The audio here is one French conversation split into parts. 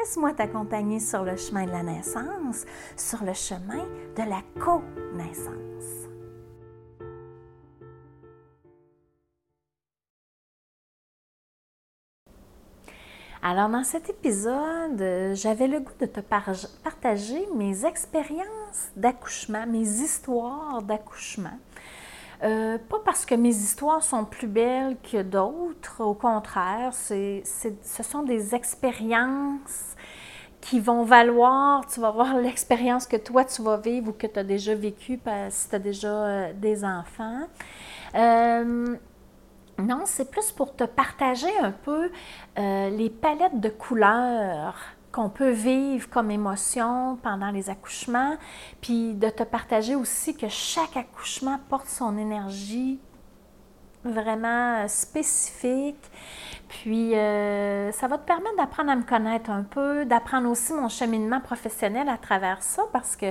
Laisse-moi t'accompagner sur le chemin de la naissance, sur le chemin de la co-naissance. Alors, dans cet épisode, j'avais le goût de te partager mes expériences d'accouchement, mes histoires d'accouchement. Euh, pas parce que mes histoires sont plus belles que d'autres, au contraire, ce sont des expériences qui vont valoir, tu vas voir l'expérience que toi tu vas vivre ou que tu as déjà vécu si tu as déjà euh, des enfants. Euh, non, c'est plus pour te partager un peu les palettes de couleurs qu'on peut vivre comme émotion pendant les accouchements, puis de te partager aussi que chaque accouchement porte son énergie vraiment spécifique. Puis euh, ça va te permettre d'apprendre à me connaître un peu, d'apprendre aussi mon cheminement professionnel à travers ça, parce que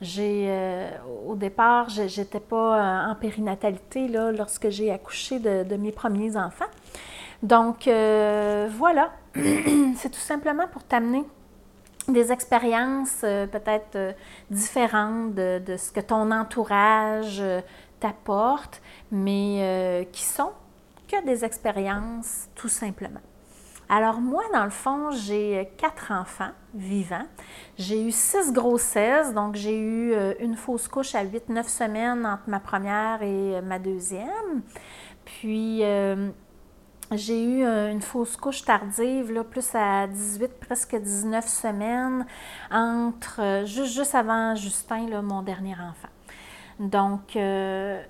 j'ai euh, au départ, j'étais pas euh, en périnatalité là, lorsque j'ai accouché de, mes premiers enfants. Donc voilà, c'est tout simplement pour t'amener des expériences euh, peut-être euh, différentes de, ce que ton entourage euh, t'apporte, mais qui sont que des expériences tout simplement. Alors moi, dans le fond, j'ai quatre enfants vivants. J'ai eu six grossesses, donc j'ai eu une fausse couche à 8-9 semaines entre ma première et ma deuxième. Puis j'ai eu euh, une fausse couche tardive, là, plus à 18, presque 19 semaines, entre euh, juste, juste avant Justin, là, mon dernier enfant. Donc, euh,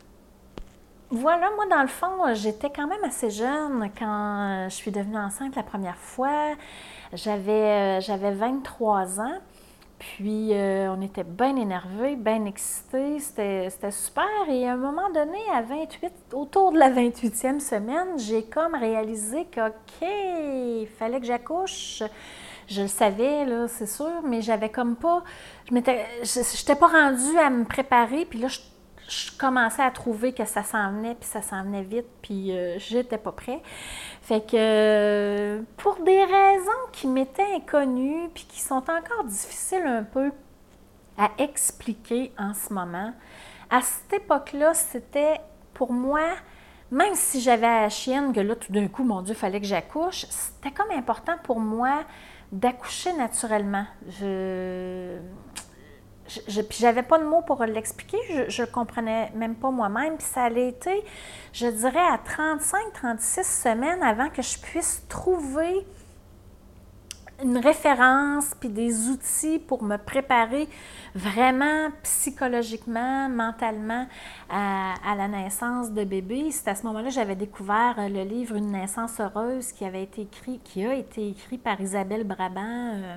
voilà, moi, dans le fond, j'étais quand même assez jeune quand je suis devenue enceinte la première fois. J'avais, j'avais 23 ans. Puis, euh, on était bien énervés, bien excités. C'était super. Et à un moment donné, à 28, autour de la 28e semaine, j'ai comme réalisé qu'OK, fallait que j'accouche. Je le savais, là, c'est sûr, mais j'avais comme pas. Je m'étais. J'étais pas rendue à me préparer. Puis là, je je commençais à trouver que ça s'en venait, puis ça s'en venait vite, puis euh, j'étais pas prêt. Fait que pour des raisons qui m'étaient inconnues, puis qui sont encore difficiles un peu à expliquer en ce moment, à cette époque-là, c'était pour moi, même si j'avais la chienne, que là, tout d'un coup, mon Dieu, fallait que j'accouche, c'était comme important pour moi d'accoucher naturellement. Je j'avais pas de mots pour l'expliquer, je, ne comprenais même pas moi-même. Puis ça allait été, je dirais, à 35-36 semaines avant que je puisse trouver une référence puis des outils pour me préparer vraiment psychologiquement, mentalement à, la naissance de bébé. C'est à ce moment-là que j'avais découvert euh, le livre Une naissance heureuse qui avait été écrit, qui a été écrit par Isabelle Brabant, euh,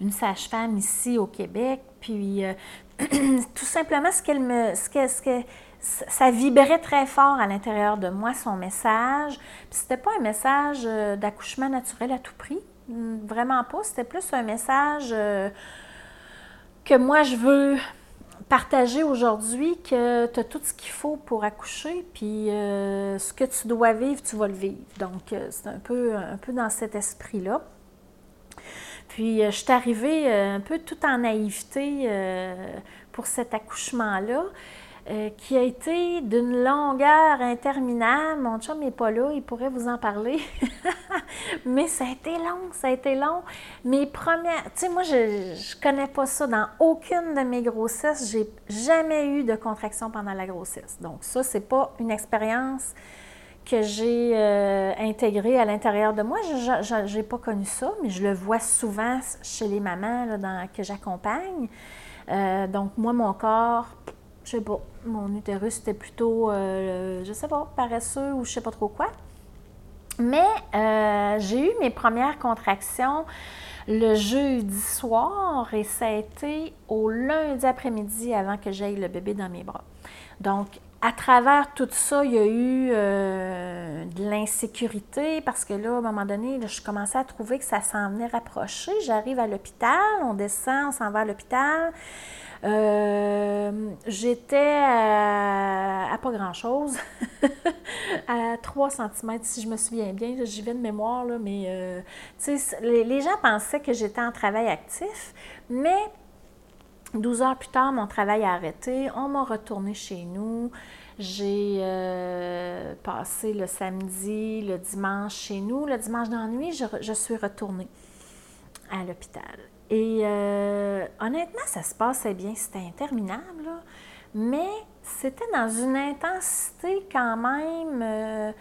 une sage-femme ici au Québec. Puis euh, tout simplement ce qu'elle me, ce que, ce que ça vibrait très fort à l'intérieur de moi son message. Puis c'était pas un message d'accouchement naturel à tout prix Vraiment pas. C'était plus un message euh, que moi, je veux partager aujourd'hui que tu as tout ce qu'il faut pour accoucher, puis euh, ce que tu dois vivre, tu vas le vivre. Donc, euh, c'est un peu, un peu dans cet esprit-là. Puis, je suis arrivée un peu tout en naïveté pour cet accouchement-là. Euh, qui a été d'une longueur interminable. Mon chum n'est pas là, il pourrait vous en parler. Mais ça a été long, ça a été long. Mes premières... Tu sais, moi, je ne connais pas ça. Dans aucune de mes grossesses, j'ai jamais eu de contraction pendant la grossesse. Donc ça, c'est pas une expérience que j'ai euh, intégrée à l'intérieur de moi. Je n'ai pas connu ça, mais je le vois souvent chez les mamans que j'accompagne. Euh, donc moi, mon corps je sais pas, mon utérus était plutôt, euh, je sais pas, paresseux ou je sais pas trop quoi. Mais euh, j'ai eu mes premières contractions le jeudi soir et ça a été au lundi après-midi avant que j'aille le bébé dans mes bras. Donc, à travers tout ça, il y a eu euh, de l'insécurité parce que là, à un moment donné, je commençais à trouver que ça s'en venait rapprocher. J'arrive à l'hôpital, on descend, on s'en va à l'hôpital. Euh, j'étais à, pas grand-chose, à 3 cm si je me souviens bien. J'y vais de mémoire, là, mais euh, les, gens pensaient que j'étais en travail actif, mais 12 heures plus tard, mon travail a arrêté. On m'a retourné chez nous. J'ai euh, passé le samedi, le dimanche chez nous. Le dimanche d'ennui, je suis retournée à l'hôpital. Et euh, honnêtement, ça se passait bien. C'était interminable, mais c'était dans une intensité quand même euh,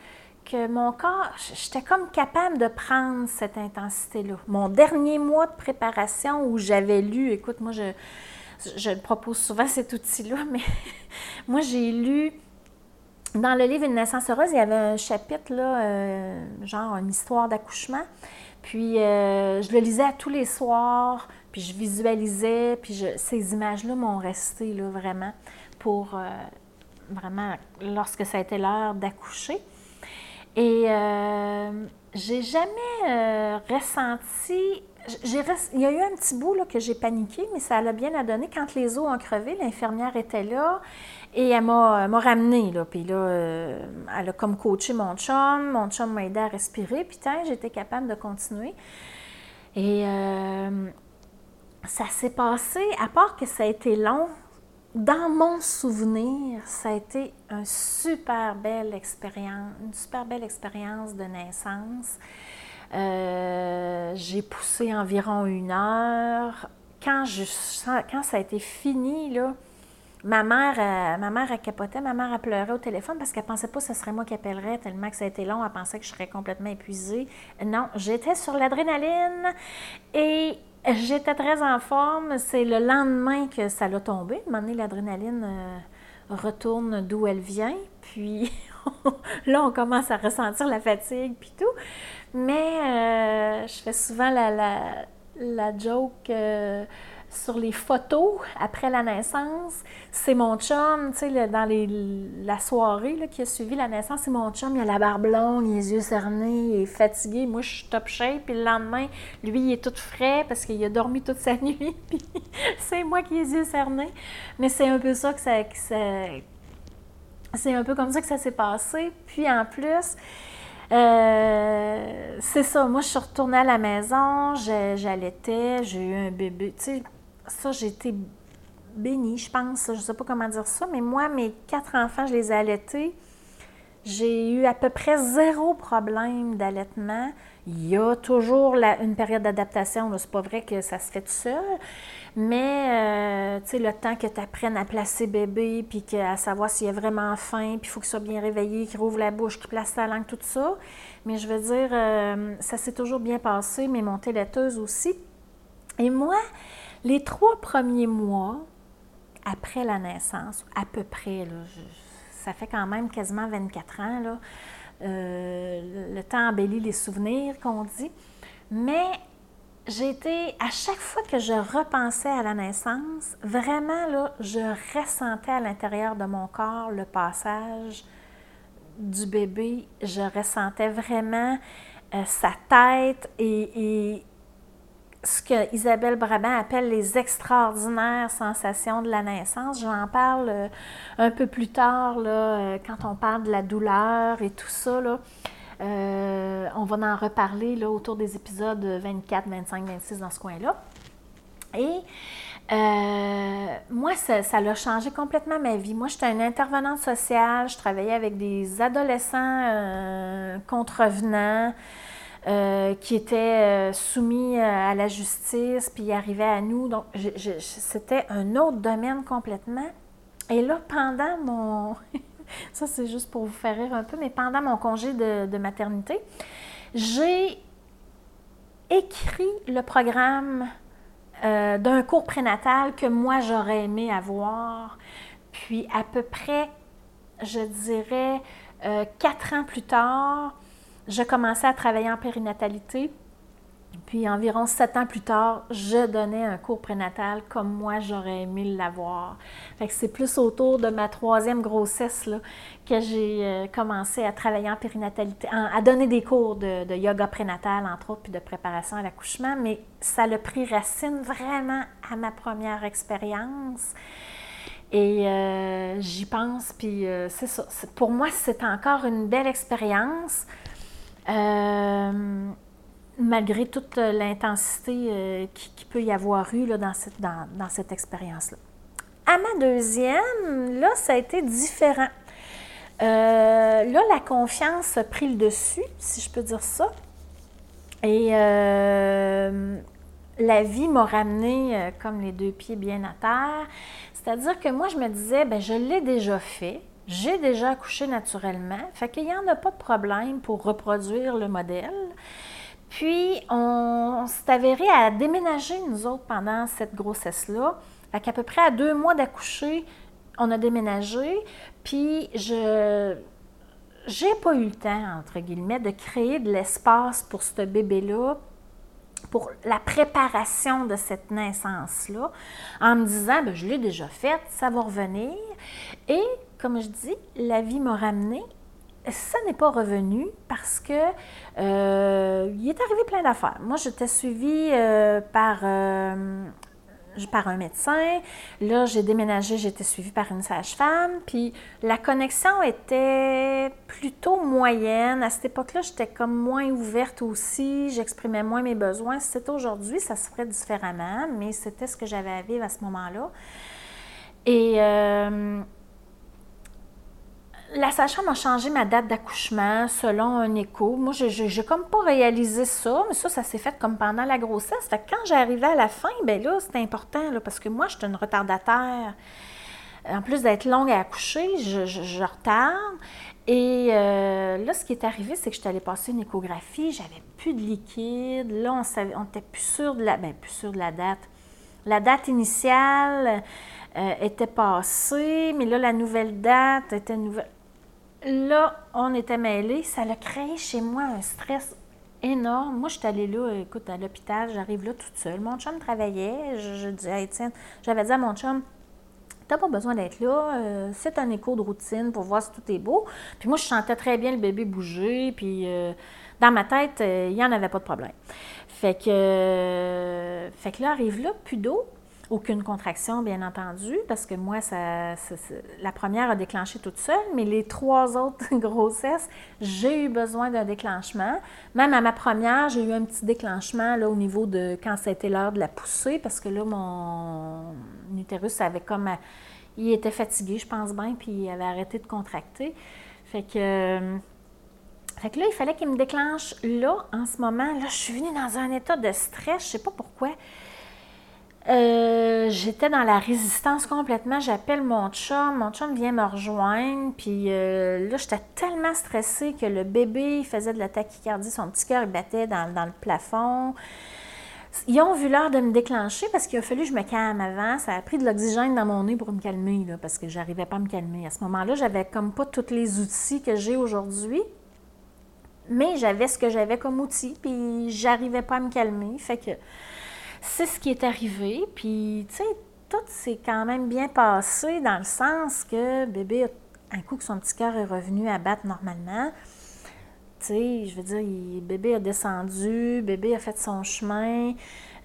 que mon corps, j'étais comme capable de prendre cette intensité-là. Mon dernier mois de préparation où j'avais lu, écoute, moi, je, je propose souvent cet outil-là, mais moi, j'ai lu dans le livre Une naissance heureuse, il y avait un chapitre, là, euh, genre une histoire d'accouchement. Puis euh, je le lisais à tous les soirs, puis je visualisais, puis ces images-là m'ont resté là, vraiment pour euh, vraiment lorsque ça a été l'heure d'accoucher. Et euh, j'ai jamais ressenti. Il y a eu un petit bout là, que j'ai paniqué, mais ça l'a bien à donner. Quand les os ont crevé, l'infirmière était là. Et elle m'a, ramenée. Puis là, euh, elle a comme coaché mon chum. Mon chum m'a aidé à respirer. Puis j'étais capable de continuer. Et euh, ça s'est passé, à part que ça a été long, dans mon souvenir, ça a été une super belle expérience, une super belle expérience de naissance. Euh, j'ai poussé environ une heure. Quand, ça a été fini, là, Ma mère, euh, ma mère, a capoté, ma mère a pleuré au téléphone parce qu'elle pensait pas que ce serait moi qui appellerais tellement que ça a été long. Elle pensait que je serais complètement épuisée. Non, j'étais sur l'adrénaline et j'étais très en forme. C'est le lendemain que ça l'a tombé. À un moment l'adrénaline euh, retourne d'où elle vient. Puis là, on commence à ressentir la fatigue puis tout. Mais euh, je fais souvent la, la, la joke sur les photos après la naissance, c'est mon chum, tu sais, dans les, la soirée là, qui a suivi la naissance, c'est mon chum, il a la barbe longue, les yeux cernés, il est fatigué. Moi, je suis top shape. Puis le lendemain, lui, il est tout frais parce qu'il a dormi toute sa nuit. Puis c'est moi qui ai les yeux cernés. Mais c'est un peu ça que ça. c'est un peu comme ça que ça s'est passé. Puis en plus, euh, c'est ça, moi je suis retournée à la maison, j'allaitais, j'ai eu un bébé, tu sais, ça, j'ai été bénie, je pense. Je ne sais pas comment dire ça, mais moi, mes quatre enfants, je les ai allaités. J'ai eu à peu près zéro problème d'allaitement. Il y a toujours une période d'adaptation. C'est pas vrai que ça se fait tout seul. Mais, euh, tu sais, le temps que tu apprennes à placer bébé, puis à savoir s'il a vraiment faim, puis il faut qu'il soit bien réveillé, qu'il rouvre la bouche, qu'il place sa langue, tout ça. Mais je veux dire, euh, ça s'est toujours bien passé, mes montées laiteuses aussi. Et moi, les trois premiers mois après la naissance, à peu près, ça fait quand même quasiment 24 ans, là, euh, le temps embellit les souvenirs qu'on dit, mais j'ai à chaque fois que je repensais à la naissance, vraiment, là, je ressentais à l'intérieur de mon corps le passage du bébé. Je ressentais vraiment euh, sa tête et, ce que Isabelle Brabant appelle les extraordinaires sensations de la naissance. J'en parle euh, un peu plus tard, là, euh, quand on parle de la douleur et tout ça. Là. Euh, on va en reparler là, autour des épisodes 24, 25, 26 dans ce coin-là. Et moi, ça, ça a changé complètement ma vie. Moi, j'étais une intervenante sociale, je travaillais avec des adolescents contrevenants. Euh, qui étaient euh, soumis euh, à la justice, puis arrivaient à nous. Donc, c'était un autre domaine complètement. Et là, pendant mon... ça, c'est juste pour vous faire rire un peu, mais pendant mon congé de, maternité, j'ai écrit le programme d'un cours prénatal que moi, j'aurais aimé avoir. Puis, à peu près, je dirais, quatre ans plus tard, je commençais à travailler en périnatalité. Puis environ sept ans plus tard, je donnais un cours prénatal comme moi j'aurais aimé l'avoir. C'est plus autour de ma troisième grossesse là, que j'ai euh, commencé à travailler en périnatalité, à donner des cours de, yoga prénatal entre autres, puis de préparation à l'accouchement. Mais ça a pris racine vraiment à ma première expérience. Et euh, j'y pense, puis euh, c'est ça. Pour moi, c'est encore une belle expérience. Malgré toute l'intensité euh, qui, peut y avoir eu dans cette, dans, cette expérience-là. À ma deuxième, là, ça a été différent. Euh, là, la confiance a pris le dessus, si je peux dire ça. Et euh, la vie m'a ramené comme les deux pieds bien à terre. C'est-à-dire que moi, je me disais, ben, je l'ai déjà fait. J'ai déjà accouché naturellement, fait qu'il n'y en a pas de problème pour reproduire le modèle. Puis, on, s'est avéré à déménager, nous autres, pendant cette grossesse-là. Fait qu'à peu près à deux mois d'accoucher, on a déménagé. Puis, je j'ai pas eu le temps, entre guillemets, de créer de l'espace pour ce bébé-là, pour la préparation de cette naissance-là, en me disant, ben, je l'ai déjà faite, ça va revenir. Et, comme je dis, la vie m'a ramenée ça n'est pas revenu parce que euh, il est arrivé plein d'affaires. Moi, j'étais suivie euh, par, euh, par un médecin. Là, j'ai déménagé, été suivie par une sage-femme. Puis la connexion était plutôt moyenne. À cette époque-là, j'étais comme moins ouverte aussi. J'exprimais moins mes besoins. Si c'était aujourd'hui, ça se ferait différemment, mais c'était ce que j'avais à vivre à ce moment-là. Et la sage-femme a changé ma date d'accouchement selon un écho. Moi, je n'ai comme pas réalisé ça, mais ça, ça s'est fait comme pendant la grossesse. Fait que quand j'arrivais à la fin, ben là, c'était important, là, parce que moi, j'étais une retardataire. En plus d'être longue à accoucher, je, retarde. Et euh, là, ce qui est arrivé, c'est que j'étais allée passer une échographie, j'avais plus de liquide. Là, on savait, on plus sûr de la, ben, plus sûr de la date. La date initiale euh, était passée, mais là, la nouvelle date était nouvelle. Là, on était mêlés. Ça a créé chez moi un stress énorme. Moi, je suis allée là, écoute, à l'hôpital, j'arrive là toute seule. Mon chum travaillait. Je, disais, tiens, j'avais dit à mon chum, T'as pas besoin d'être là, euh, c'est un écho de routine pour voir si tout est beau. Puis moi, je sentais très bien le bébé bouger, puis euh, dans ma tête, euh, il n'y en avait pas de problème. Fait que, fait que là, arrive là, plus d'eau. Aucune contraction, bien entendu, parce que moi, ça, la première a déclenché toute seule, mais les trois autres grossesses, j'ai eu besoin d'un déclenchement. Même à ma première, j'ai eu un petit déclenchement là, au niveau de quand c'était l'heure de la poussée, parce que là, mon utérus avait comme. Il était fatigué, je pense bien, puis il avait arrêté de contracter. Fait que. Fait que là, il fallait qu'il me déclenche là, en ce moment. Là, je suis venue dans un état de stress, je sais pas pourquoi. Euh, j'étais dans la résistance complètement. J'appelle mon chum. Mon chum vient me rejoindre. Puis euh, là, j'étais tellement stressée que le bébé il faisait de la tachycardie. Son petit cœur battait dans, le plafond. Ils ont vu l'heure de me déclencher parce qu'il a fallu que je me calme avant. Ça a pris de l'oxygène dans mon nez pour me calmer, là, parce que j'arrivais pas à me calmer. À ce moment-là, j'avais comme pas tous les outils que j'ai aujourd'hui. Mais j'avais ce que j'avais comme outil, puis j'arrivais pas à me calmer. Fait que c'est ce qui est arrivé. Puis, tu sais, tout s'est quand même bien passé dans le sens que bébé, un coup que son petit cœur est revenu à battre normalement, tu sais, je veux dire, bébé a descendu, bébé a fait son chemin.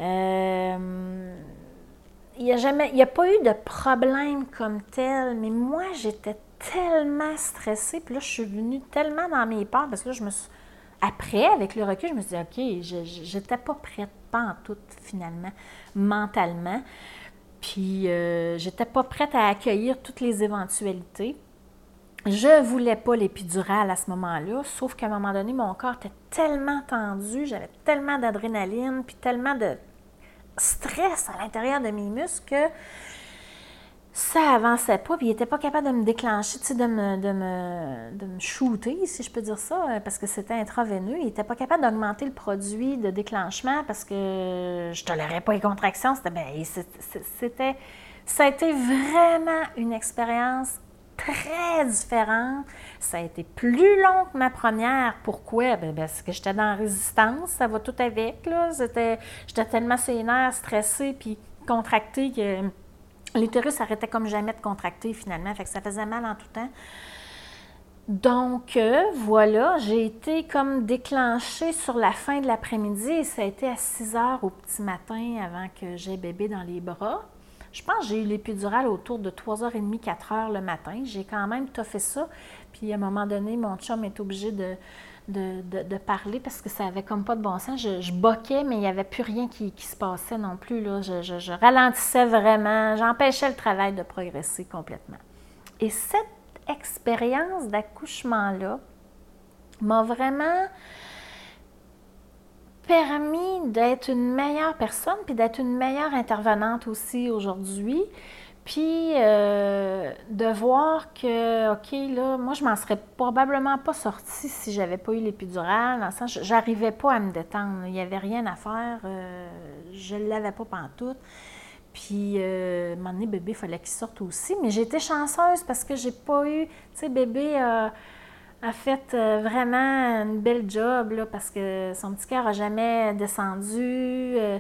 Euh, il n'y a jamais, il a pas eu de problème comme tel, mais moi, j'étais tellement stressée, puis là, je suis venue tellement dans mes peurs, parce que là, je me suis après, avec le recul, je me suis dit, OK, je n'étais pas prête, pas en tout, finalement, mentalement. Puis, euh, j'étais pas prête à accueillir toutes les éventualités. Je voulais pas l'épidurale à ce moment-là, sauf qu'à un moment donné, mon corps était tellement tendu, j'avais tellement d'adrénaline, puis tellement de stress à l'intérieur de mes muscles que ça avançait pas, puis il n'était pas capable de me déclencher, tu sais, de me, de, me, de me shooter, si je peux dire ça, euh, parce que c'était intraveineux. Il n'était pas capable d'augmenter le produit de déclenchement parce que je tolérais pas les contractions. C'était, ben, c'était, ça a été vraiment une expérience très différente. Ça a été plus long que ma première. Pourquoi? Ben, parce que j'étais dans la résistance, ça va tout avec. Là. j'étais tellement sénère, stressée, puis contractée que l'utérus arrêtait comme jamais de contracter finalement. Fait que ça faisait mal en tout temps. Donc, euh, voilà, j'ai été comme déclenchée sur la fin de l'après-midi et ça a été à 6 heures au petit matin avant que j'ai bébé dans les bras. Je pense que j'ai eu l'épidurale autour de 3h30, 4h le matin. J'ai quand même fait ça. Puis à un moment donné, mon chum est obligé de, de, parler parce que ça avait comme pas de bon sens. Je, je boquais, mais il n'y avait plus rien qui, se passait non plus. Là. Je, je ralentissais vraiment. J'empêchais le travail de progresser complètement. Et cette expérience d'accouchement-là m'a vraiment permis d'être une meilleure personne, puis d'être une meilleure intervenante aussi aujourd'hui. Puis euh, de voir que, OK, là, moi, je m'en serais probablement pas sortie si j'avais pas eu l'épidurale, dans le sens, j'arrivais pas à me détendre. Il n'y avait rien à faire. Euh, je ne l'avais pas pantoute. Puis, euh, à un moment donné, bébé, il fallait qu'il sorte aussi. Mais été chanceuse parce que j'ai pas eu. Tu sais, bébé a, fait euh, vraiment une belle job, là, parce que son petit cœur n'a jamais descendu. Euh,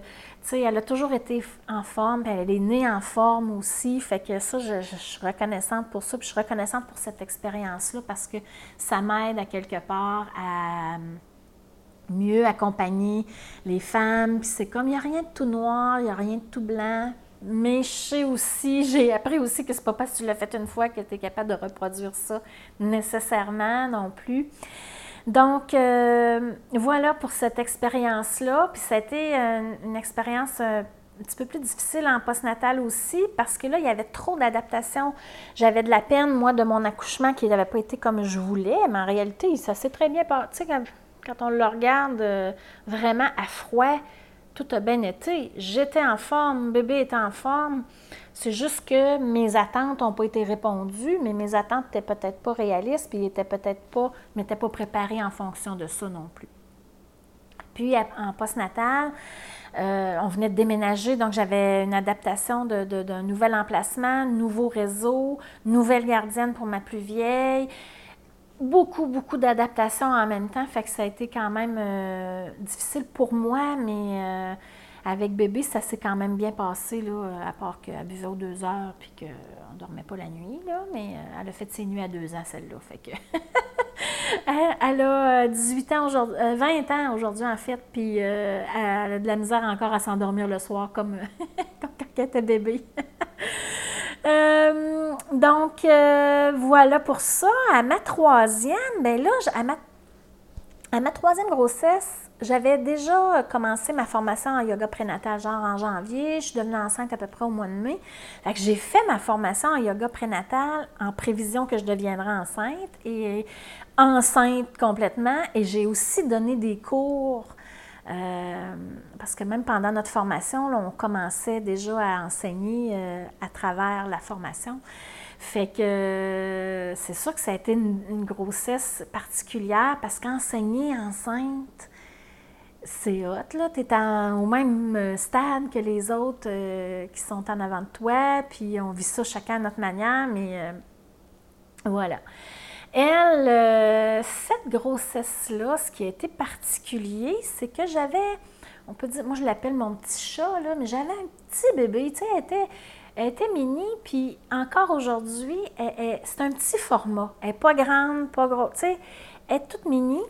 elle a toujours été en forme, elle est née en forme aussi. Fait que ça, je, suis reconnaissante pour ça. Puis, je suis reconnaissante pour cette expérience-là parce que ça m'aide à quelque part à mieux accompagner les femmes. Puis c'est comme, il n'y a rien de tout noir, il n'y a rien de tout blanc. Mais je sais aussi, j'ai appris aussi que c'est pas parce que tu l'as fait une fois que tu es capable de reproduire ça nécessairement non plus. Donc, euh, voilà pour cette expérience-là. Puis, ça a été une, expérience euh, un petit peu plus difficile en postnatal aussi parce que là, il y avait trop d'adaptation. J'avais de la peine, moi, de mon accouchement qui n'avait pas été comme je voulais, mais en réalité, ça s'est très bien passé. Tu sais, quand on le regarde euh, vraiment à froid, tout a bien été. J'étais en forme, bébé était en forme. C'est juste que mes attentes n'ont pas été répondues, mais mes attentes n'étaient peut-être pas réalistes, puis n'étaient peut-être pas, m'étaient pas préparés en fonction de ça non plus. Puis en postnatal, euh, on venait de déménager, donc j'avais une adaptation d'un nouvel emplacement, nouveau réseau, nouvelle gardienne pour ma plus vieille beaucoup, beaucoup d'adaptations en même temps. Fait que ça a été quand même euh, difficile pour moi, mais euh, avec bébé, ça s'est quand même bien passé, là, à part qu'elle buvait aux deux heures puis qu'on ne dormait pas la nuit, là, mais euh, elle a fait ses nuits à deux ans, celle-là. Fait que elle a 18 ans aujourd'hui, 20 ans aujourd'hui, en fait, puis elle a de la misère encore à s'endormir le soir comme, comme quand elle était bébé. Euh, donc, euh, voilà pour ça. À ma troisième, ben là, à ma, à ma troisième grossesse, j'avais déjà commencé ma formation en yoga prénatal, genre en janvier. Je suis devenue enceinte à peu près au mois de mai. J'ai fait ma formation en yoga prénatal en prévision que je deviendrais enceinte et enceinte complètement. Et j'ai aussi donné des cours euh, parce que même pendant notre formation, on commençait déjà à enseigner euh, à travers la formation. Fait que c'est sûr que ça a été une, grossesse particulière parce qu'enseigner enceinte, c'est hot, là. Tu es au même stade que les autres euh, qui sont en avant de toi, puis on vit ça chacun à notre manière, mais voilà. Elle, euh, cette grossesse-là, ce qui a été particulier, c'est que j'avais, on peut dire, moi je l'appelle mon petit chat, là, mais j'avais un petit bébé, tu sais, elle était, était mini, puis encore aujourd'hui, c'est un petit format. Elle n'est pas grande, pas gros, tu sais, elle est toute mini.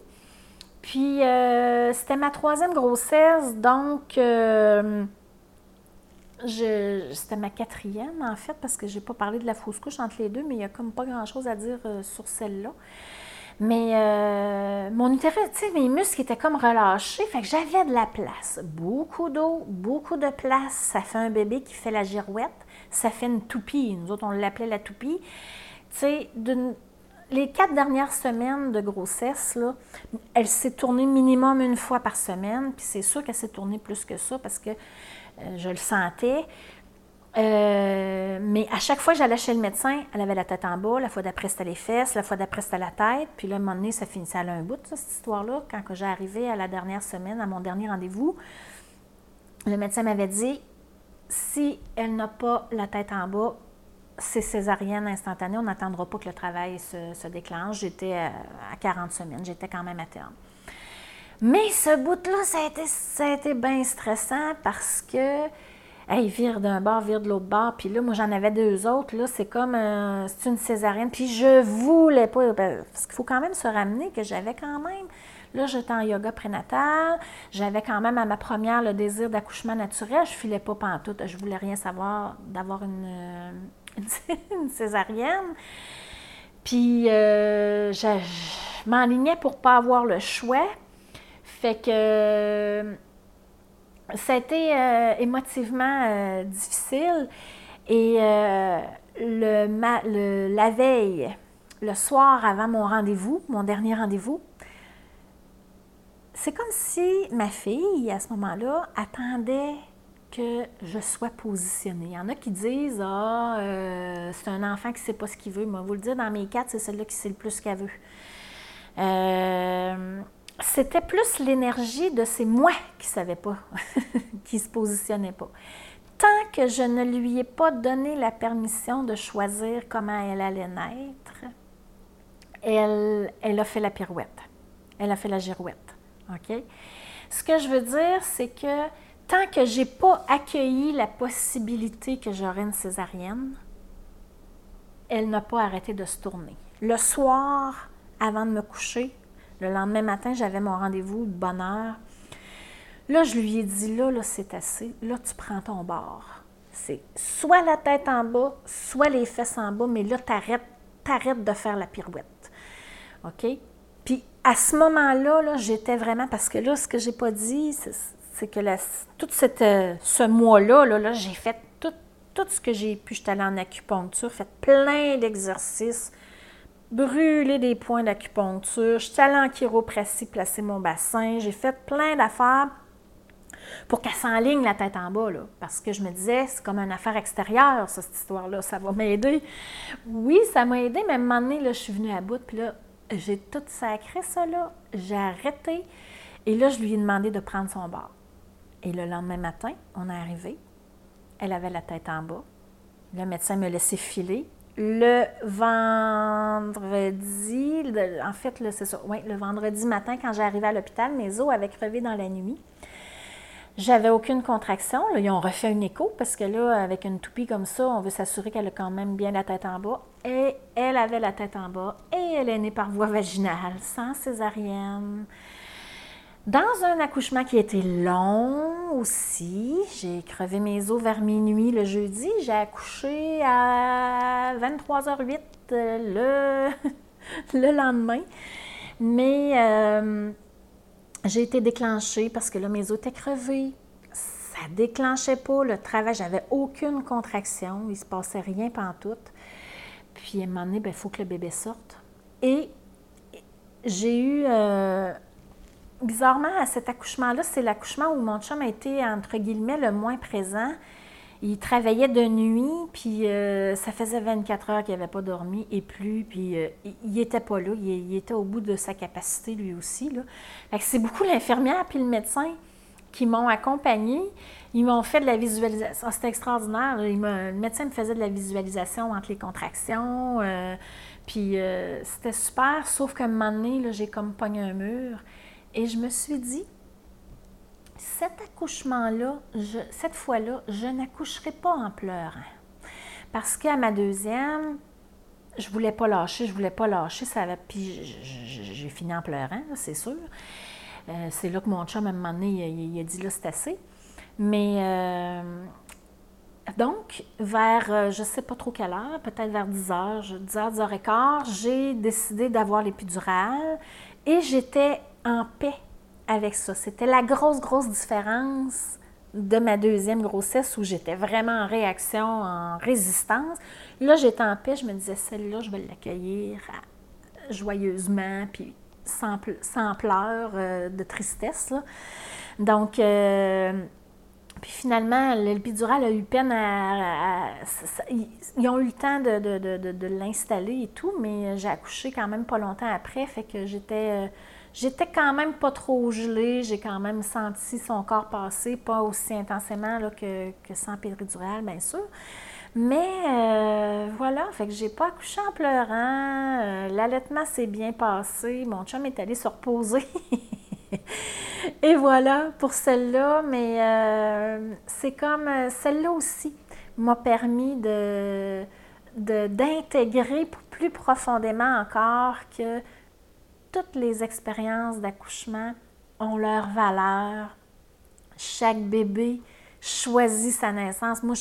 Puis euh, c'était ma troisième grossesse, donc euh, c'était ma quatrième, en fait, parce que j'ai pas parlé de la fausse couche entre les deux, mais il n'y a comme pas grand-chose à dire euh, sur celle-là. Mais euh, mon utérus, tu sais, mes muscles étaient comme relâchés, fait que j'avais de la place. Beaucoup d'eau, beaucoup de place. Ça fait un bébé qui fait la girouette. Ça fait une toupie. Nous autres, on l'appelait la toupie. Tu sais, les quatre dernières semaines de grossesse, là, elle s'est tournée minimum une fois par semaine. Puis c'est sûr qu'elle s'est tournée plus que ça parce que je le sentais. Euh, mais à chaque fois que j'allais chez le médecin, elle avait la tête en bas, la fois d'après c'était les fesses, la fois d'après c'était la tête, puis là, à un moment donné, ça finissait à un bout, cette histoire-là. Quand j'ai arrivé à la dernière semaine, à mon dernier rendez-vous, le médecin m'avait dit si elle n'a pas la tête en bas, c'est césarienne instantanée, on n'attendra pas que le travail se, déclenche. J'étais à, 40 semaines, j'étais quand même à terme. Mais ce bout-là, ça a été, été bien stressant parce que, hey, vire d'un bord, vire de l'autre bord. Puis là, moi, j'en avais deux autres. Là, c'est comme, c'est une césarienne. Puis je voulais pas, ben, parce qu'il faut quand même se ramener que j'avais quand même Là, j'étais en yoga prénatal. J'avais quand même à ma première le désir d'accouchement naturel. Je filais pas pantoute. Je voulais rien savoir d'avoir une, euh, césarienne. Puis, euh, je, m'enlignais pour pas avoir le choix. Fait que ça a été euh, émotivement difficile. Et le, la veille, le soir avant mon rendez-vous, mon dernier rendez-vous, c'est comme si ma fille, à ce moment-là, attendait que je sois positionnée. Il y en a qui disent Ah, euh, c'est un enfant qui ne sait pas ce qu'il veut. Moi, vous le dire, dans mes quatre, c'est celle-là qui sait le plus qu'elle veut. C'était plus l'énergie de ces moi qui ne savait pas, qui ne se positionnait pas. Tant que je ne lui ai pas donné la permission de choisir comment elle allait naître, elle, elle a fait la pirouette. Elle a fait la girouette. OK? Ce que je veux dire, c'est que tant que je n'ai pas accueilli la possibilité que j'aurais une césarienne, elle n'a pas arrêté de se tourner. Le soir, avant de me coucher, le lendemain matin, j'avais mon rendez-vous de bonne heure. Là, je lui ai dit, là, là, c'est assez. Là, tu prends ton bord. C'est soit la tête en bas, soit les fesses en bas, mais là, t'arrêtes, t'arrêtes de faire la pirouette. OK? Puis à ce moment-là, -là, j'étais vraiment, parce que là, ce que j'ai pas dit, c'est que tout euh, ce mois-là, là, j'ai fait tout, tout, ce que j'ai pu. J'étais allée en acupuncture, fait plein d'exercices, brûler des points d'acupuncture. J'étais allée en chiropratie, placer mon bassin. J'ai fait plein d'affaires pour qu'elle s'enligne la tête en bas, parce que je me disais, c'est comme une affaire extérieure, cette histoire-là, ça va m'aider. Oui, ça m'a aidé, mais à un moment donné, je suis venue à bout, puis là, j'ai tout sacré ça là, j'ai arrêté. Et là, je lui ai demandé de prendre son bord. Et le lendemain matin, on est arrivé. Elle avait la tête en bas. Le médecin me laissait filer. Le vendredi, en fait, le vendredi matin, quand j'arrivais à l'hôpital, mes os avaient crevé dans la nuit. J'avais aucune contraction. ils ont refait un écho parce que là, avec une toupie comme ça, on veut s'assurer qu'elle a quand même bien la tête en bas. Et elle avait la tête en bas et elle est née par voie vaginale, sans césarienne. Dans un accouchement qui était long aussi, j'ai crevé mes os vers minuit le jeudi. J'ai accouché à 23h08 le, le lendemain. Mais euh, j'ai été déclenchée parce que là, mes os étaient crevés. Ça déclenchait pas le travail. J'avais aucune contraction. Il se passait rien tout. Puis à un moment donné, il ben, faut que le bébé sorte. Et j'ai eu, euh, bizarrement, à cet accouchement-là, c'est l'accouchement où mon chum a été, entre guillemets, le moins présent. Il travaillait de nuit, puis euh, ça faisait 24 heures qu'il n'avait pas dormi et plus, puis euh, il n'était pas là, il, était au bout de sa capacité lui aussi. C'est beaucoup l'infirmière puis le médecin qui m'ont accompagné. Ils m'ont fait de la visualisation. Ah, c'était extraordinaire. le médecin me faisait de la visualisation entre les contractions. Euh, puis c'était super, sauf qu'à un moment donné, j'ai comme pogné un mur. Et je me suis dit, cet accouchement-là, cette fois-là, je n'accoucherai pas en pleurant. Parce qu'à ma deuxième, je voulais pas lâcher, je voulais pas lâcher. Puis j'ai fini en pleurant, c'est sûr. Euh, c'est là que mon chum, à un moment donné, il, a dit là, c'est assez. Mais euh, donc, vers, euh, je ne sais pas trop quelle heure, peut-être vers 10 h, 10 h, 10 h 15 j'ai décidé d'avoir l'épidurale et j'étais en paix avec ça. C'était la grosse, grosse différence de ma deuxième grossesse où j'étais vraiment en réaction, en résistance. Là, j'étais en paix, je me disais, celle-là, je vais l'accueillir joyeusement, puis sans, sans pleurs euh, de tristesse. Donc, euh, puis finalement, l'épidural a eu peine à. ils ont eu le temps de, de l'installer et tout, mais j'ai accouché quand même pas longtemps après, fait que j'étais. Euh, J'étais quand même pas trop gelée, j'ai quand même senti son corps passer, pas aussi intensément là, que, sans péridurale, bien sûr. Mais voilà, fait que j'ai pas accouché en pleurant. L'allaitement s'est bien passé. Mon chum est allé se reposer. Et voilà pour celle-là, mais c'est comme celle-là aussi m'a permis de, d'intégrer plus profondément encore que toutes les expériences d'accouchement ont leur valeur. Chaque bébé choisit sa naissance. Moi,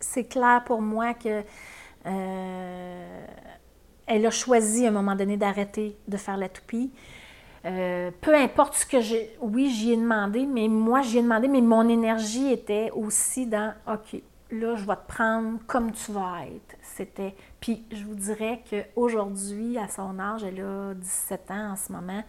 c'est clair pour moi que euh, elle a choisi à un moment donné d'arrêter de faire la toupie. Euh, peu importe ce que j'ai. Oui, j'y ai demandé, mais moi, j'y ai demandé, mais mon énergie était aussi dans OK, là, je vais te prendre comme tu vas être. C'était. Puis, je vous dirais qu'aujourd'hui, à son âge, elle a 17 ans en ce moment.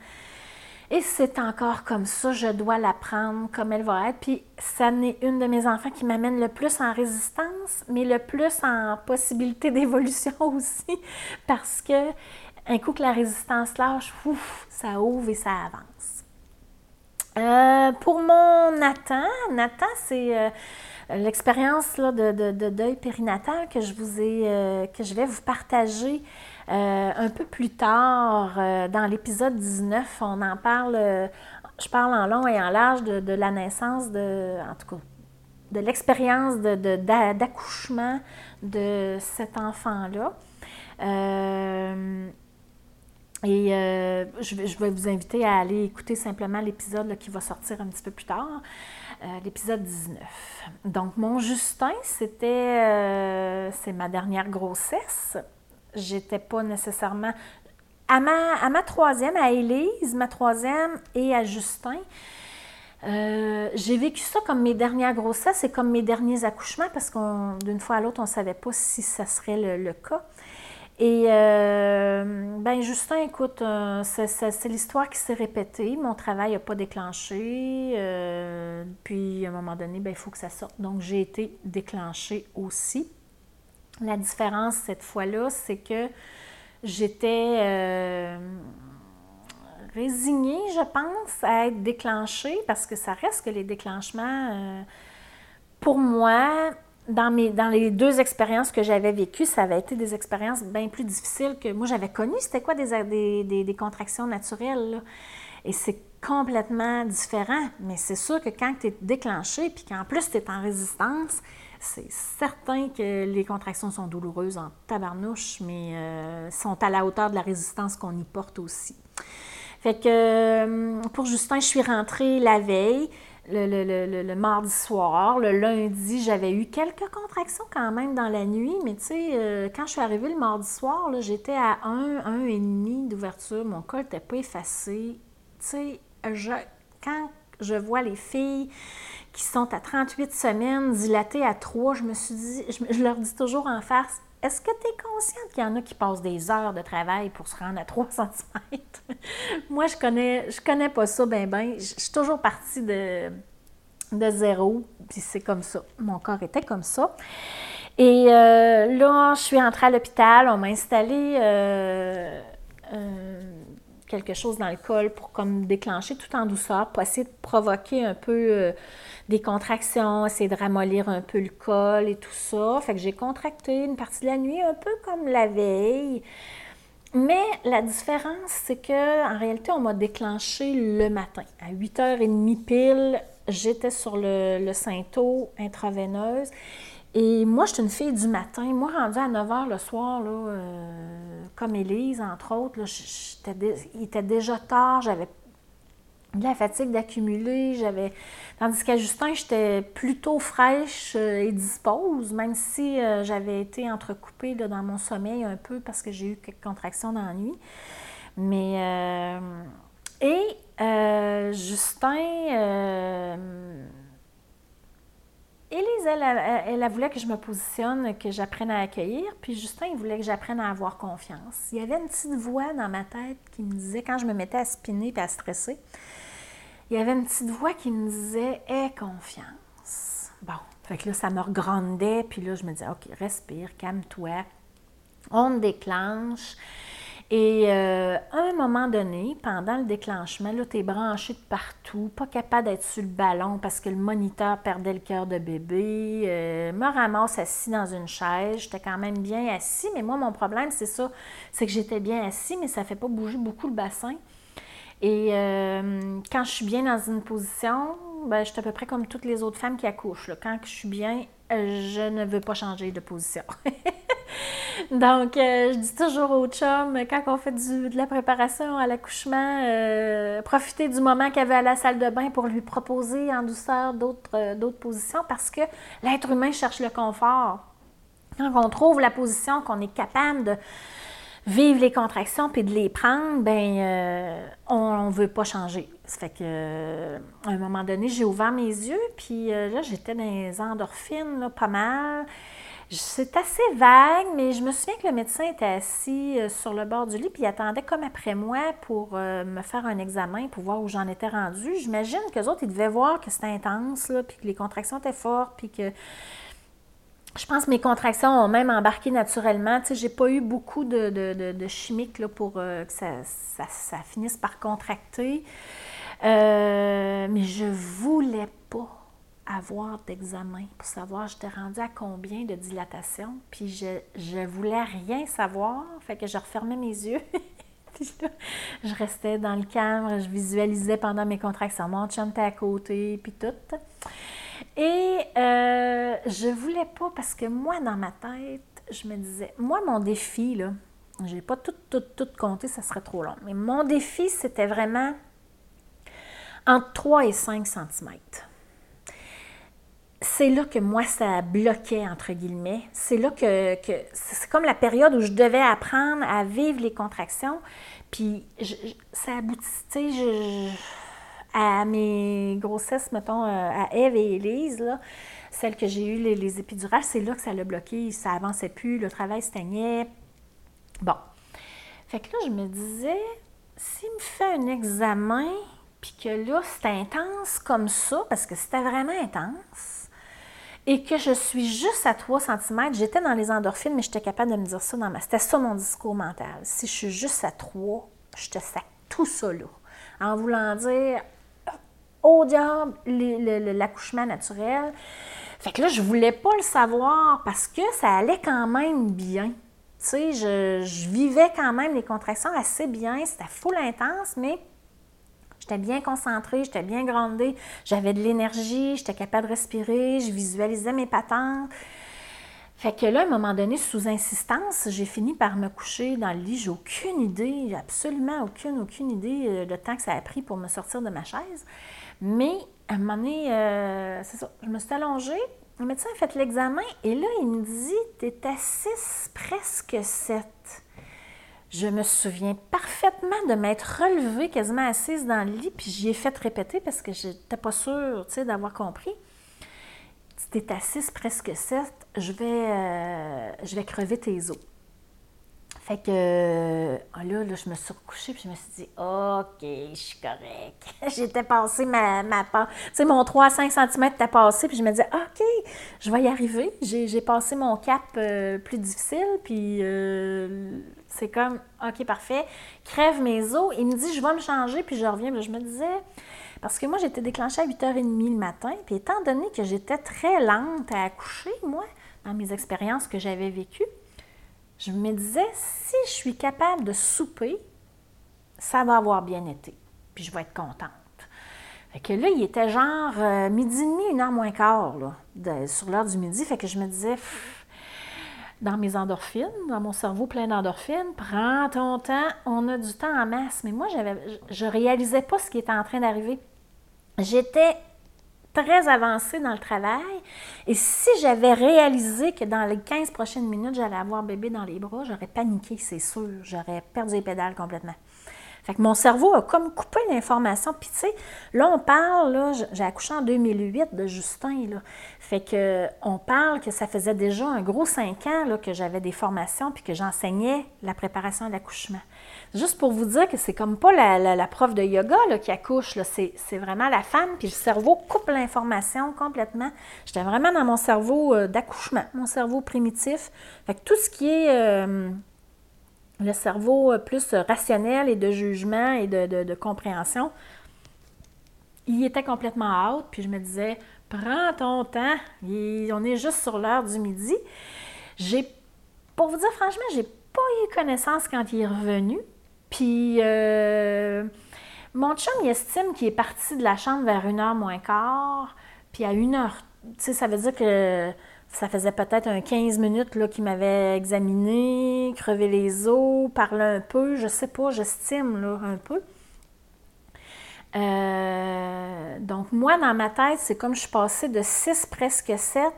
Et c'est encore comme ça, je dois la prendre comme elle va être. Puis, ça n'est une de mes enfants qui m'amène le plus en résistance, mais le plus en possibilité d'évolution aussi, parce que un coup que la résistance lâche, ouf, ça ouvre et ça avance. Euh, pour mon Nathan, Nathan, c'est euh, l'expérience de, de, deuil périnatal que je vous ai, euh, que je vais vous partager un peu plus tard dans l'épisode 19. On en parle, je parle en long et en large de, la naissance de, en tout cas, de l'expérience d'accouchement de, cet enfant-là. Et euh, je, vais, vous inviter à aller écouter simplement l'épisode qui va sortir un petit peu plus tard, euh, l'épisode 19. Donc, mon Justin, c'était euh, ma dernière grossesse. J'étais pas nécessairement. À ma, à ma troisième, à Élise, ma troisième, et à Justin, j'ai vécu ça comme mes dernières grossesses et comme mes derniers accouchements parce qu'on d'une fois à l'autre, on ne savait pas si ça serait le cas. Et euh, ben Justin, écoute, euh, c'est l'histoire qui s'est répétée. Mon travail n'a pas déclenché. Euh, puis à un moment donné, ben, il faut que ça sorte. Donc j'ai été déclenchée aussi. La différence cette fois-là, c'est que j'étais résignée, je pense, à être déclenchée parce que ça reste que les déclenchements, pour moi, dans, mes, dans les deux expériences que j'avais vécues, ça avait été des expériences bien plus difficiles que moi j'avais connu. C'était quoi des, des, des, contractions naturelles? Et c'est complètement différent. Mais c'est sûr que quand tu es déclenché, puis qu'en plus tu es en résistance, c'est certain que les contractions sont douloureuses en tabarnouche, mais euh, sont à la hauteur de la résistance qu'on y porte aussi. Fait que euh, pour Justin, je suis rentrée la veille le, mardi soir. Le lundi, j'avais eu quelques contractions quand même dans la nuit, mais tu sais, euh, quand je suis arrivée le mardi soir, j'étais à 1, demi d'ouverture. Mon col n'était pas effacé. Tu sais, quand je vois les filles qui sont à 38 semaines dilatées à 3, je me suis dit, je leur dis toujours en face, est-ce que tu es consciente qu'il y en a qui passent des heures de travail pour se rendre à 3 cm? Moi, je connais, je connais pas ça bien, bien. Je suis toujours partie de, de zéro, puis c'est comme ça. Mon corps était comme ça. Et euh, là, je suis entrée à l'hôpital, on m'a installé euh, euh, quelque chose dans le col pour comme déclencher tout en douceur, pour essayer de provoquer un peu des contractions, essayer de ramollir un peu le col et tout ça. Fait que j'ai contracté une partie de la nuit, un peu comme la veille. Mais la différence, c'est que en réalité, on m'a déclenché le matin. À 8h30 pile, j'étais sur le, le Sainto intraveineuse. Et moi, je suis une fille du matin. Moi, rendue à 9 h le soir, là, euh, comme Élise, entre autres, là, il était déjà tard, j'avais de la fatigue d'accumuler. J'avais. Tandis qu'à Justin, j'étais plutôt fraîche euh, et dispose, même si euh, j'avais été entrecoupée dans mon sommeil un peu parce que j'ai eu quelques contractions dans la nuit. Mais. Euh, et Justin Élise, elle, elle, voulait que je me positionne, que j'apprenne à accueillir, puis Justin, il voulait que j'apprenne à avoir confiance. Il y avait une petite voix dans ma tête qui me disait, quand je me mettais à spinner et à stresser, il y avait une petite voix qui me disait Aie confiance. Bon, fait que là, ça me regrandait, puis là, je me disais Ok, respire, calme-toi, on déclenche. Et euh, à un moment donné, pendant le déclenchement, tu es branché de partout, pas capable d'être sur le ballon parce que le moniteur perdait le cœur de bébé, euh, me ramasse assis dans une chaise. J'étais quand même bien assis, mais moi, mon problème, c'est ça, c'est que j'étais bien assis, mais ça fait pas bouger beaucoup le bassin. Et euh, quand je suis bien dans une position, ben, je suis à peu près comme toutes les autres femmes qui accouchent. Quand je suis bien, je ne veux pas changer de position. Donc, euh, je dis toujours aux chums, quand on fait de la préparation à l'accouchement, euh, profiter du moment qu'il avait à la salle de bain pour lui proposer en douceur euh, d'autres positions parce que l'être humain cherche le confort. Quand on trouve la position qu'on est capable de vivre les contractions puis de les prendre, ben on ne veut pas changer. Ça fait que à un moment donné, j'ai ouvert mes yeux, puis là, j'étais dans les endorphines, pas mal. C'est assez vague, mais je me souviens que le médecin était assis euh, sur le bord du lit puis il attendait comme après moi pour euh, me faire un examen pour voir où j'en étais rendue. J'imagine que les autres, ils devaient voir que c'était intense, là, puis que les contractions étaient fortes, puis que je pense que mes contractions ont même embarqué naturellement. Tu sais, j'ai pas eu beaucoup de, de, chimiques là, pour euh, que ça, ça, finisse par contracter. mais je voulais pas avoir d'examen pour savoir j'étais rendue à combien de dilatation. Puis je, je voulais rien savoir, fait que je refermais mes yeux. puis je restais dans le cadre, je visualisais pendant mes contractions. Mon chum était à côté, puis tout. Et euh, je voulais pas parce que moi, dans ma tête, je me disais, moi, mon défi, là, j'ai pas tout, tout, tout compté, ça serait trop long. Mais mon défi, c'était vraiment entre 3 et 5 cm c'est là que moi, ça bloquait, entre guillemets. C'est là que, c'est comme la période où je devais apprendre à vivre les contractions. Puis ça aboutissait à mes grossesses, mettons, euh, à Eve et Élise, là, celles que j'ai eues, les, épidurales, c'est là que ça l'a bloqué. Ça avançait plus, le travail staignait. Bon. Fait que là, je me disais, s'il me fait un examen, puis que là, c'est intense comme ça, parce que c'était vraiment intense, et que je suis juste à 3 cm, j'étais dans les endorphines, mais j'étais capable de me dire ça dans ma... C'était ça mon discours mental. Si je suis juste à 3, je te sac tout ça là. En voulant dire, au diable, l'accouchement naturel. Fait que là, je voulais pas le savoir parce que ça allait quand même bien. Tu sais, je, je vivais quand même les contractions assez bien. C'était full intense, mais J'étais bien concentrée, j'étais bien grandée, j'avais de l'énergie, j'étais capable de respirer, je visualisais mes patentes. Fait que là, à un moment donné, sous insistance, j'ai fini par me coucher dans le lit. J'ai aucune idée, absolument aucune, aucune idée euh, de temps que ça a pris pour me sortir de ma chaise. Mais à un moment donné, euh, c'est ça, je me suis allongée. Le médecin a fait l'examen et là, il me dit T'es à 6, presque 7. Je me souviens parfaitement de m'être relevée quasiment assise dans le lit, puis j'y ai fait répéter parce que je n'étais pas sûre d'avoir compris. Tu es assise presque 7, je euh, je vais crever tes os. Fait que ah là, là, je me suis recouchée puis je me suis dit OK, je suis correct. J'étais passé ma, ma part. Tu sais, mon 3 à 5 cm était passé, puis je me disais OK, je vais y arriver. J'ai passé mon cap euh, plus difficile, puis euh, c'est comme, OK, parfait, crève mes os. Il me dit, je vais me changer, puis je reviens. je me disais, parce que moi, j'étais déclenchée à 8h30 le matin, puis étant donné que j'étais très lente à accoucher, moi, dans mes expériences que j'avais vécues, je me disais, si je suis capable de souper, ça va avoir bien été, puis je vais être contente. Fait que là, il était genre euh, midi et demi, une heure moins quart, là, sur l'heure du midi. Fait que je me disais, dans mes endorphines, dans mon cerveau plein d'endorphines. Prends ton temps, on a du temps en masse. Mais moi, je ne réalisais pas ce qui était en train d'arriver. J'étais très avancée dans le travail. Et si j'avais réalisé que dans les 15 prochaines minutes, j'allais avoir bébé dans les bras, j'aurais paniqué, c'est sûr. J'aurais perdu les pédales complètement. Fait que mon cerveau a comme coupé l'information. Puis tu sais, là, on parle, j'ai accouché en 2008 de Justin. Fait que on parle que ça faisait déjà un gros cinq ans que j'avais des formations puis que j'enseignais la préparation à l'accouchement. Juste pour vous dire que c'est comme pas la, prof de yoga là, qui accouche, c'est, vraiment la femme, puis le cerveau coupe l'information complètement. J'étais vraiment dans mon cerveau euh, d'accouchement, mon cerveau primitif. Fait que tout ce qui est... Euh, le cerveau plus rationnel et de jugement et de, compréhension, il était complètement out. Puis je me disais, prends ton temps, on est juste sur l'heure du midi. J'ai, pour vous dire franchement, j'ai pas eu connaissance quand il est revenu. Puis euh, mon chum, il estime qu'il est parti de la chambre vers une heure moins quart. Puis à une heure, tu sais, ça veut dire que ça faisait peut-être un 15 minutes qu'il m'avait examiné, crevé les os, parlé un peu, je sais pas, j'estime un peu. Euh, donc, moi, dans ma tête, c'est comme je suis passée de 6 presque 7,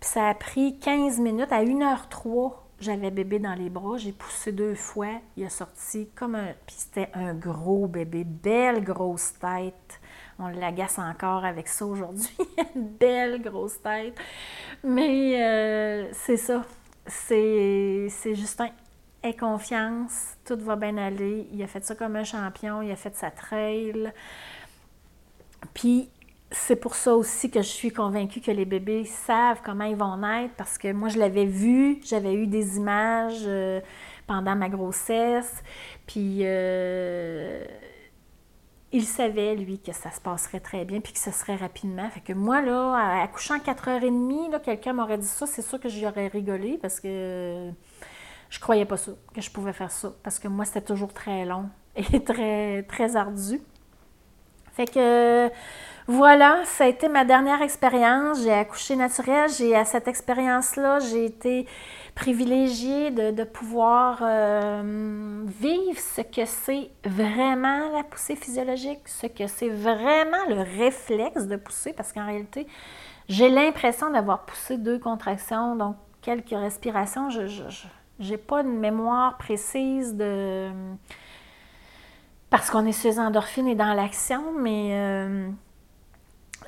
puis ça a pris 15 minutes à 1h03. J'avais bébé dans les bras, j'ai poussé deux fois, il a sorti comme un. Puis c'était un gros bébé, belle grosse tête. On l'agace encore avec ça aujourd'hui. belle grosse tête. Mais euh, c'est ça. C'est Justin. Aie confiance, tout va bien aller. Il a fait ça comme un champion, il a fait sa trail. Puis c'est pour ça aussi que je suis convaincue que les bébés savent comment ils vont naître parce que moi je l'avais vu, j'avais eu des images euh, pendant ma grossesse. Puis euh, il savait, lui, que ça se passerait très bien puis que ce serait rapidement. Fait que moi, là, accouchant 4h30, là, quelqu'un m'aurait dit ça, c'est sûr que j'y aurais rigolé parce que je croyais pas ça, que je pouvais faire ça. Parce que moi, c'était toujours très long et très, très ardu. Fait que voilà, ça a été ma dernière expérience. J'ai accouché naturel. J'ai à cette expérience-là, j'ai été privilégiée de, pouvoir euh, vivre ce que c'est vraiment la poussée physiologique, ce que c'est vraiment le réflexe de pousser, parce qu'en réalité, j'ai l'impression d'avoir poussé deux contractions, donc quelques respirations. Je n'ai pas une mémoire précise de parce qu'on est les endorphines et dans l'action, mais euh,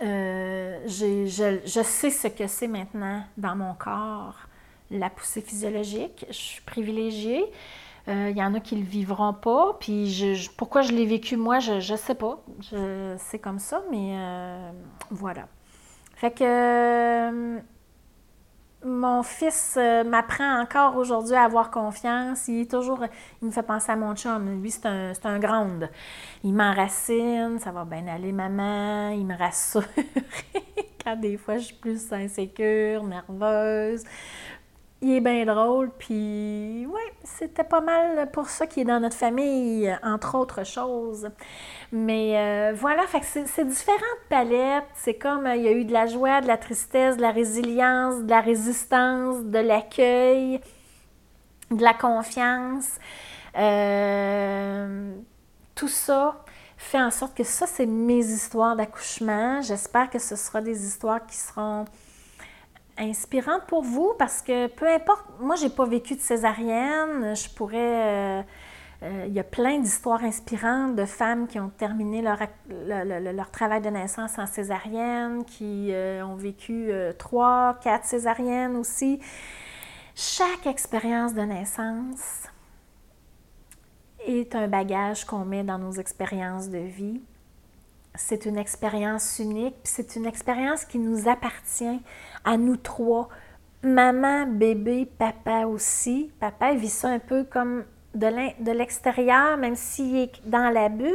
euh, je, sais ce que c'est maintenant dans mon corps, la poussée physiologique. Je suis privilégiée. Euh, il y en a qui ne le vivront pas. Puis je, pourquoi je l'ai vécu moi, je ne sais pas. C'est comme ça, mais voilà. Fait que mon fils euh, m'apprend encore aujourd'hui à avoir confiance. Il est toujours, il me fait penser à mon chum. Lui, c'est un, c'est un grand. Il m'enracine, ça va bien aller, maman. Il me rassure quand des fois je suis plus insécure, nerveuse il est bien drôle, puis ouais, c'était pas mal pour ça qui est dans notre famille, entre autres choses. Mais euh, voilà, fait c'est différentes palettes. C'est comme il y a eu de la joie, de la tristesse, de la résilience, de la résistance, de l'accueil, de la confiance. Euh, tout ça fait en sorte que ça, c'est mes histoires d'accouchement. J'espère que ce sera des histoires qui seront inspirante pour vous parce que peu importe, moi j'ai pas vécu de césarienne, je pourrais euh, euh, il y a plein d'histoires inspirantes de femmes qui ont terminé leur, leur travail de naissance en césarienne, qui euh, ont vécu trois, quatre césariennes aussi. Chaque expérience de naissance est un bagage qu'on met dans nos expériences de vie. C'est une expérience unique, puis c'est une expérience qui nous appartient à nous trois. Maman, bébé, papa aussi. Papa vit ça un peu comme de l'extérieur, même s'il est dans la bulle.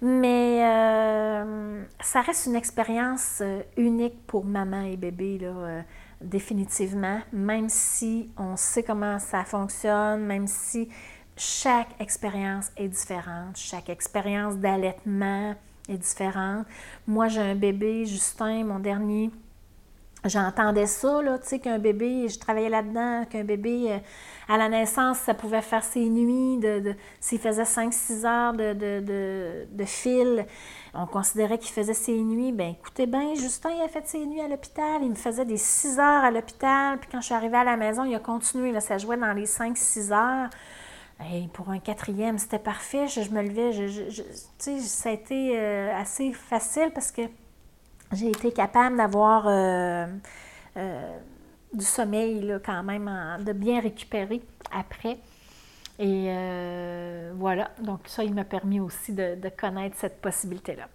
Mais euh, ça reste une expérience euh, unique pour maman et bébé, là, euh, définitivement, même si on sait comment ça fonctionne, même si chaque expérience est différente, chaque expérience d'allaitement est différente. Moi, j'ai un bébé, Justin, mon dernier, J'entendais ça, là, tu sais, qu'un bébé, je travaillais là-dedans, qu'un bébé, euh, à la naissance, ça pouvait faire ses nuits, de, s'il faisait 5-6 heures de, de, de, fil, on considérait qu'il faisait ses nuits. Ben écoutez bien, Justin, il a fait ses nuits à l'hôpital, il me faisait des 6 heures à l'hôpital, puis quand je suis arrivée à la maison, il a continué, là, ça jouait dans les 5-6 heures. Et pour un quatrième, c'était parfait, je, me levais, tu sais, ça a été euh, assez facile parce que j'ai été capable d'avoir euh, euh, du sommeil là, quand même, de bien récupérer après. Et euh, voilà, donc ça, il m'a permis aussi de, connaître cette possibilité-là.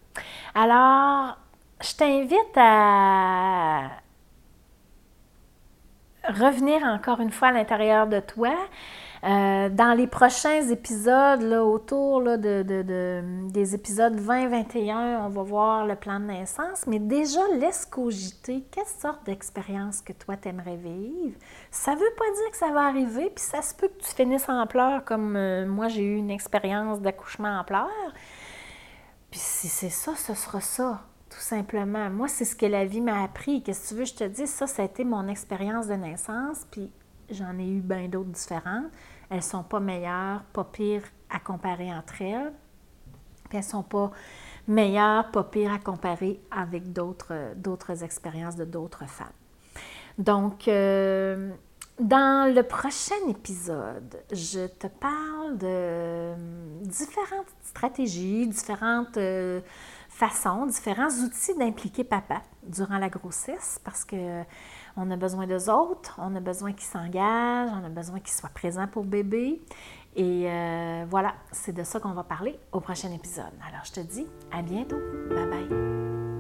Alors, je t'invite à revenir encore une fois à l'intérieur de toi, Euh, dans les prochains épisodes, là, autour là, de, de, des épisodes 20-21, on va voir le plan de naissance, mais déjà, laisse cogiter quelle sorte d'expérience que toi t'aimerais vivre. Ça veut pas dire que ça va arriver, puis ça se peut que tu finisses en pleurs comme euh, moi j'ai eu une expérience d'accouchement en pleurs. Puis si c'est ça, ce sera ça, tout simplement. Moi, c'est ce que la vie m'a appris. Qu'est-ce que tu veux, je te dis, ça, ça a été mon expérience de naissance, puis j'en ai eu bien d'autres différentes. Elles sont pas meilleures, pas pires à comparer entre elles. Puis elles sont pas meilleures, pas pires à comparer avec d'autres, d'autres expériences de d'autres femmes. Donc, euh, dans le prochain épisode, je te parle de différentes stratégies, différentes euh, façons, différents outils d'impliquer papa durant la grossesse parce que on a besoin d'eux autres, on a besoin qu'ils s'engagent, on a besoin qu'ils soient présents pour bébé. Et euh, voilà, c'est de ça qu'on va parler au prochain épisode. Alors, je te dis à bientôt. Bye bye.